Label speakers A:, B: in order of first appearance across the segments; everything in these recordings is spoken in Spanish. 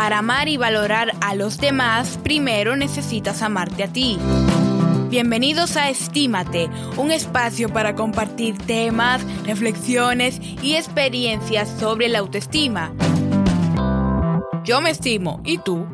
A: Para amar y valorar a los demás, primero necesitas amarte a ti. Bienvenidos a Estímate, un espacio para compartir temas, reflexiones y experiencias sobre la autoestima. Yo me estimo, ¿y tú?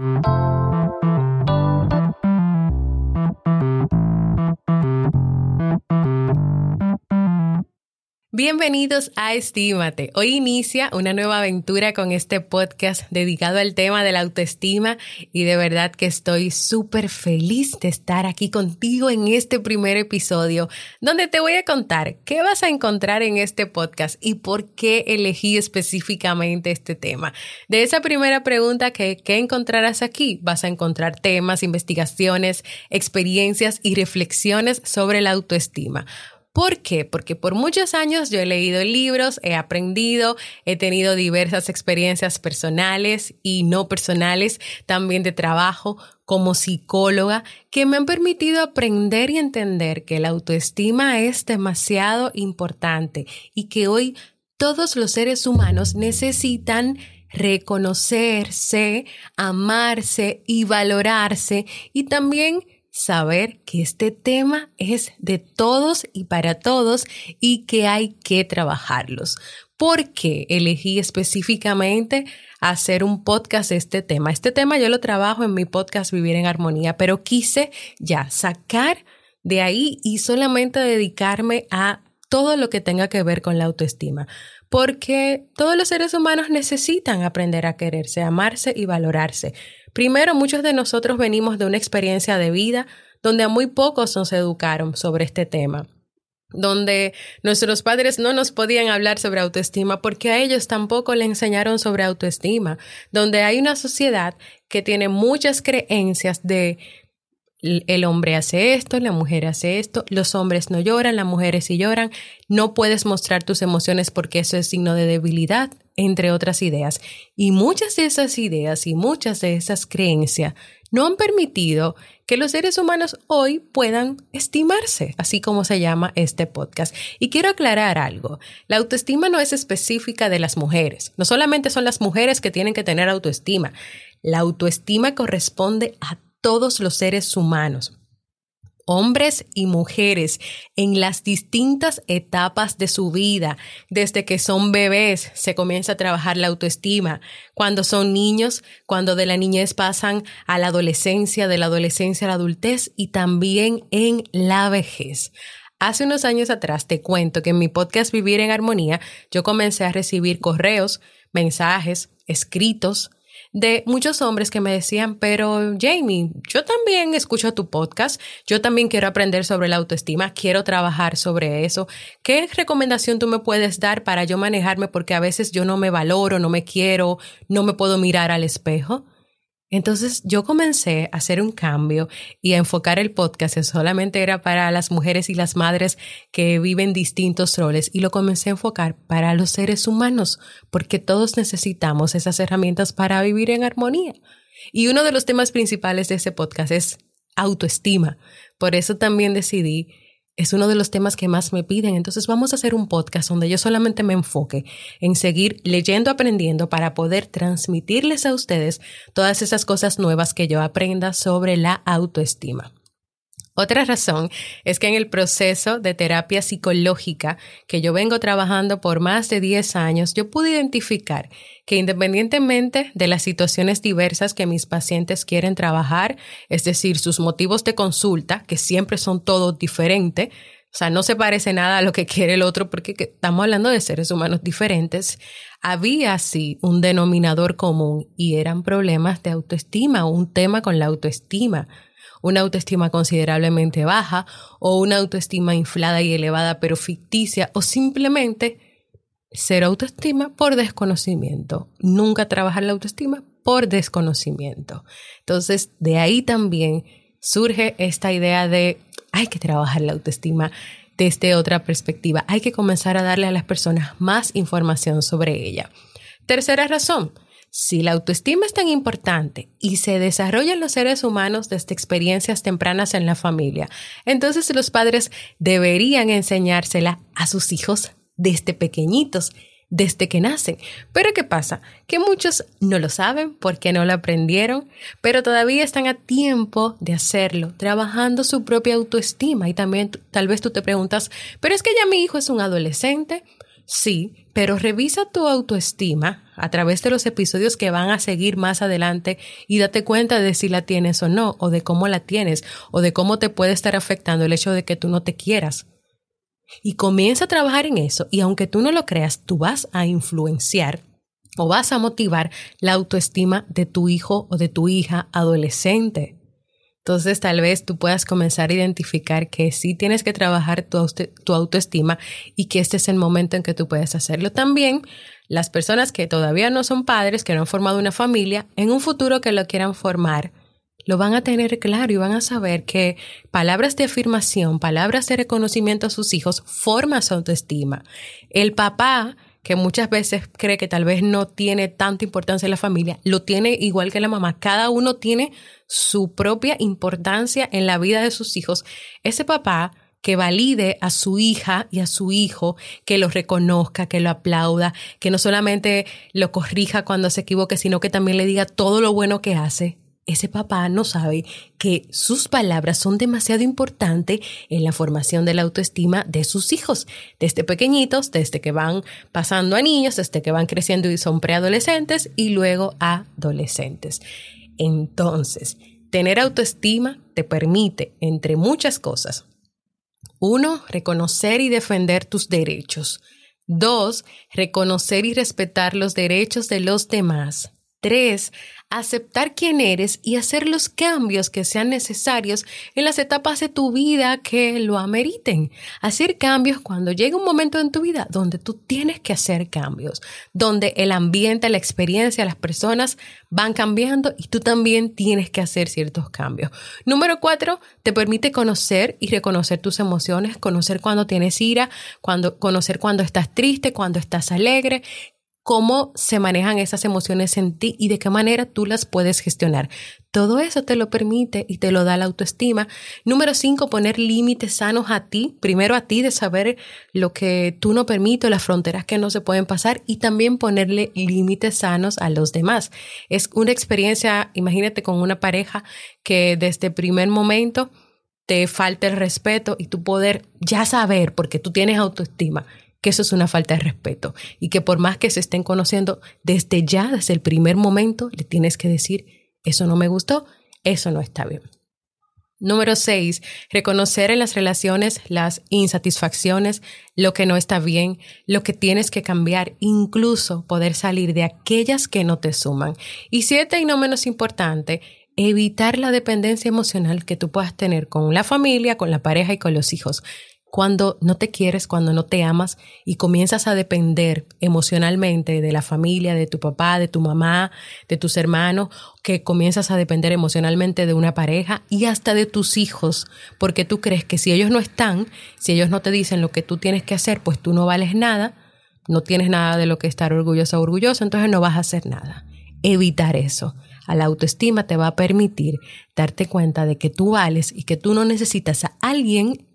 B: Bienvenidos a Estímate. Hoy inicia una nueva aventura con este podcast dedicado al tema de la autoestima y de verdad que estoy súper feliz de estar aquí contigo en este primer episodio donde te voy a contar qué vas a encontrar en este podcast y por qué elegí específicamente este tema. De esa primera pregunta que ¿qué encontrarás aquí? Vas a encontrar temas, investigaciones, experiencias y reflexiones sobre la autoestima. ¿Por qué? Porque por muchos años yo he leído libros, he aprendido, he tenido diversas experiencias personales y no personales, también de trabajo como psicóloga, que me han permitido aprender y entender que la autoestima es demasiado importante y que hoy todos los seres humanos necesitan reconocerse, amarse y valorarse y también saber que este tema es de todos y para todos y que hay que trabajarlos. ¿Por qué elegí específicamente hacer un podcast de este tema? Este tema yo lo trabajo en mi podcast Vivir en Armonía, pero quise ya sacar de ahí y solamente dedicarme a todo lo que tenga que ver con la autoestima, porque todos los seres humanos necesitan aprender a quererse, amarse y valorarse. Primero, muchos de nosotros venimos de una experiencia de vida donde a muy pocos nos educaron sobre este tema donde nuestros padres no nos podían hablar sobre autoestima porque a ellos tampoco le enseñaron sobre autoestima, donde hay una sociedad que tiene muchas creencias de el hombre hace esto, la mujer hace esto, los hombres no lloran, las mujeres sí lloran, no puedes mostrar tus emociones porque eso es signo de debilidad, entre otras ideas. Y muchas de esas ideas y muchas de esas creencias no han permitido que los seres humanos hoy puedan estimarse, así como se llama este podcast. Y quiero aclarar algo, la autoestima no es específica de las mujeres, no solamente son las mujeres que tienen que tener autoestima, la autoestima corresponde a todos los seres humanos, hombres y mujeres, en las distintas etapas de su vida. Desde que son bebés se comienza a trabajar la autoestima, cuando son niños, cuando de la niñez pasan a la adolescencia, de la adolescencia a la adultez y también en la vejez. Hace unos años atrás te cuento que en mi podcast Vivir en Armonía yo comencé a recibir correos, mensajes, escritos de muchos hombres que me decían, pero Jamie, yo también escucho tu podcast, yo también quiero aprender sobre la autoestima, quiero trabajar sobre eso. ¿Qué recomendación tú me puedes dar para yo manejarme? Porque a veces yo no me valoro, no me quiero, no me puedo mirar al espejo. Entonces yo comencé a hacer un cambio y a enfocar el podcast solamente era para las mujeres y las madres que viven distintos roles y lo comencé a enfocar para los seres humanos porque todos necesitamos esas herramientas para vivir en armonía. Y uno de los temas principales de ese podcast es autoestima. Por eso también decidí es uno de los temas que más me piden. Entonces vamos a hacer un podcast donde yo solamente me enfoque en seguir leyendo, aprendiendo para poder transmitirles a ustedes todas esas cosas nuevas que yo aprenda sobre la autoestima. Otra razón es que en el proceso de terapia psicológica que yo vengo trabajando por más de 10 años, yo pude identificar que independientemente de las situaciones diversas que mis pacientes quieren trabajar, es decir, sus motivos de consulta, que siempre son todos diferentes, o sea, no se parece nada a lo que quiere el otro porque estamos hablando de seres humanos diferentes. Había así un denominador común y eran problemas de autoestima, un tema con la autoestima una autoestima considerablemente baja o una autoestima inflada y elevada pero ficticia o simplemente ser autoestima por desconocimiento. Nunca trabajar la autoestima por desconocimiento. Entonces, de ahí también surge esta idea de hay que trabajar la autoestima desde otra perspectiva. Hay que comenzar a darle a las personas más información sobre ella. Tercera razón, si la autoestima es tan importante y se desarrolla en los seres humanos desde experiencias tempranas en la familia, entonces los padres deberían enseñársela a sus hijos desde pequeñitos, desde que nacen. Pero ¿qué pasa? Que muchos no lo saben porque no lo aprendieron, pero todavía están a tiempo de hacerlo, trabajando su propia autoestima. Y también tal vez tú te preguntas, pero es que ya mi hijo es un adolescente. Sí, pero revisa tu autoestima a través de los episodios que van a seguir más adelante y date cuenta de si la tienes o no, o de cómo la tienes, o de cómo te puede estar afectando el hecho de que tú no te quieras. Y comienza a trabajar en eso y aunque tú no lo creas, tú vas a influenciar o vas a motivar la autoestima de tu hijo o de tu hija adolescente. Entonces tal vez tú puedas comenzar a identificar que sí tienes que trabajar tu, autoestima y que este es el momento en que tú puedes hacerlo. También las personas que todavía no son padres, que no han formado una familia, en un futuro que lo quieran formar, lo van a tener claro y van a saber que palabras de afirmación, palabras de reconocimiento a sus hijos forman su autoestima. El papá que muchas veces cree que tal vez no tiene tanta importancia en la familia, lo tiene igual que la mamá. Cada uno tiene su propia importancia en la vida de sus hijos. Ese papá que valide a su hija y a su hijo, que lo reconozca, que lo aplauda, que no solamente lo corrija cuando se equivoque, sino que también le diga todo lo bueno que hace ese papá no sabe que sus palabras son demasiado importantes en la formación de la autoestima de sus hijos, desde pequeñitos, desde que van pasando a niños, desde que van creciendo y son preadolescentes y luego adolescentes. Entonces, tener autoestima te permite, entre muchas cosas, uno, reconocer y defender tus derechos. Dos, reconocer y respetar los derechos de los demás. Tres, aceptar quién eres y hacer los cambios que sean necesarios en las etapas de tu vida que lo ameriten. Hacer cambios cuando llega un momento en tu vida donde tú tienes que hacer cambios, donde el ambiente, la experiencia, las personas van cambiando y tú también tienes que hacer ciertos cambios. Número cuatro, te permite conocer y reconocer tus emociones, conocer cuando tienes ira, cuando, conocer cuando estás triste, cuando estás alegre, cómo se manejan esas emociones en ti y de qué manera tú las puedes gestionar. Todo eso te lo permite y te lo da la autoestima. Número cinco, poner límites sanos a ti. Primero a ti de saber lo que tú no permites, las fronteras que no se pueden pasar y también ponerle límites sanos a los demás. Es una experiencia, imagínate con una pareja que desde primer momento te falta el respeto y tu poder ya saber, porque tú tienes autoestima, que eso es una falta de respeto y que por más que se estén conociendo desde ya, desde el primer momento, le tienes que decir, eso no me gustó, eso no está bien. Número seis, reconocer en las relaciones las insatisfacciones, lo que no está bien, lo que tienes que cambiar, incluso poder salir de aquellas que no te suman. Y siete, y no menos importante, evitar la dependencia emocional que tú puedas tener con la familia, con la pareja y con los hijos cuando no te quieres, cuando no te amas y comienzas a depender emocionalmente de la familia, de tu papá, de tu mamá, de tus hermanos, que comienzas a depender emocionalmente de una pareja y hasta de tus hijos, porque tú crees que si ellos no están, si ellos no te dicen lo que tú tienes que hacer, pues tú no vales nada, no tienes nada de lo que estar orgulloso o orgulloso, entonces no vas a hacer nada. Evitar eso a la autoestima te va a permitir darte cuenta de que tú vales y que tú no necesitas a alguien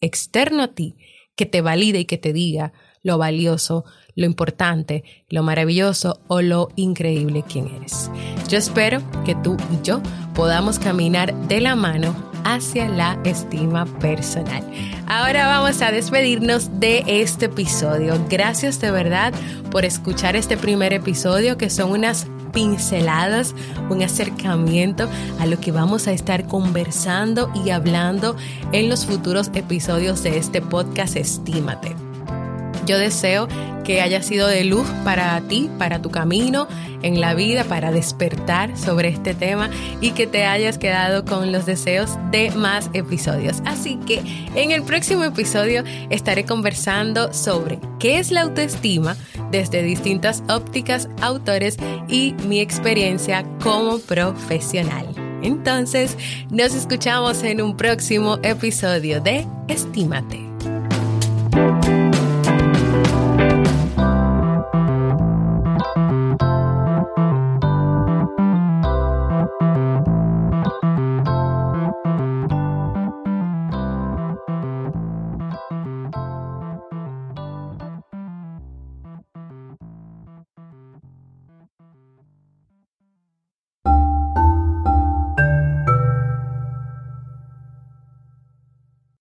B: externo a ti que te valide y que te diga lo valioso, lo importante, lo maravilloso o lo increíble quien eres. Yo espero que tú y yo podamos caminar de la mano hacia la estima personal. Ahora vamos a despedirnos de este episodio. Gracias de verdad por escuchar este primer episodio que son unas pinceladas, un acercamiento a lo que vamos a estar conversando y hablando en los futuros episodios de este podcast Estímate. Yo deseo que haya sido de luz para ti, para tu camino en la vida, para despertar sobre este tema y que te hayas quedado con los deseos de más episodios. Así que en el próximo episodio estaré conversando sobre qué es la autoestima desde distintas ópticas, autores y mi experiencia como profesional. Entonces, nos escuchamos en un próximo episodio de Estímate.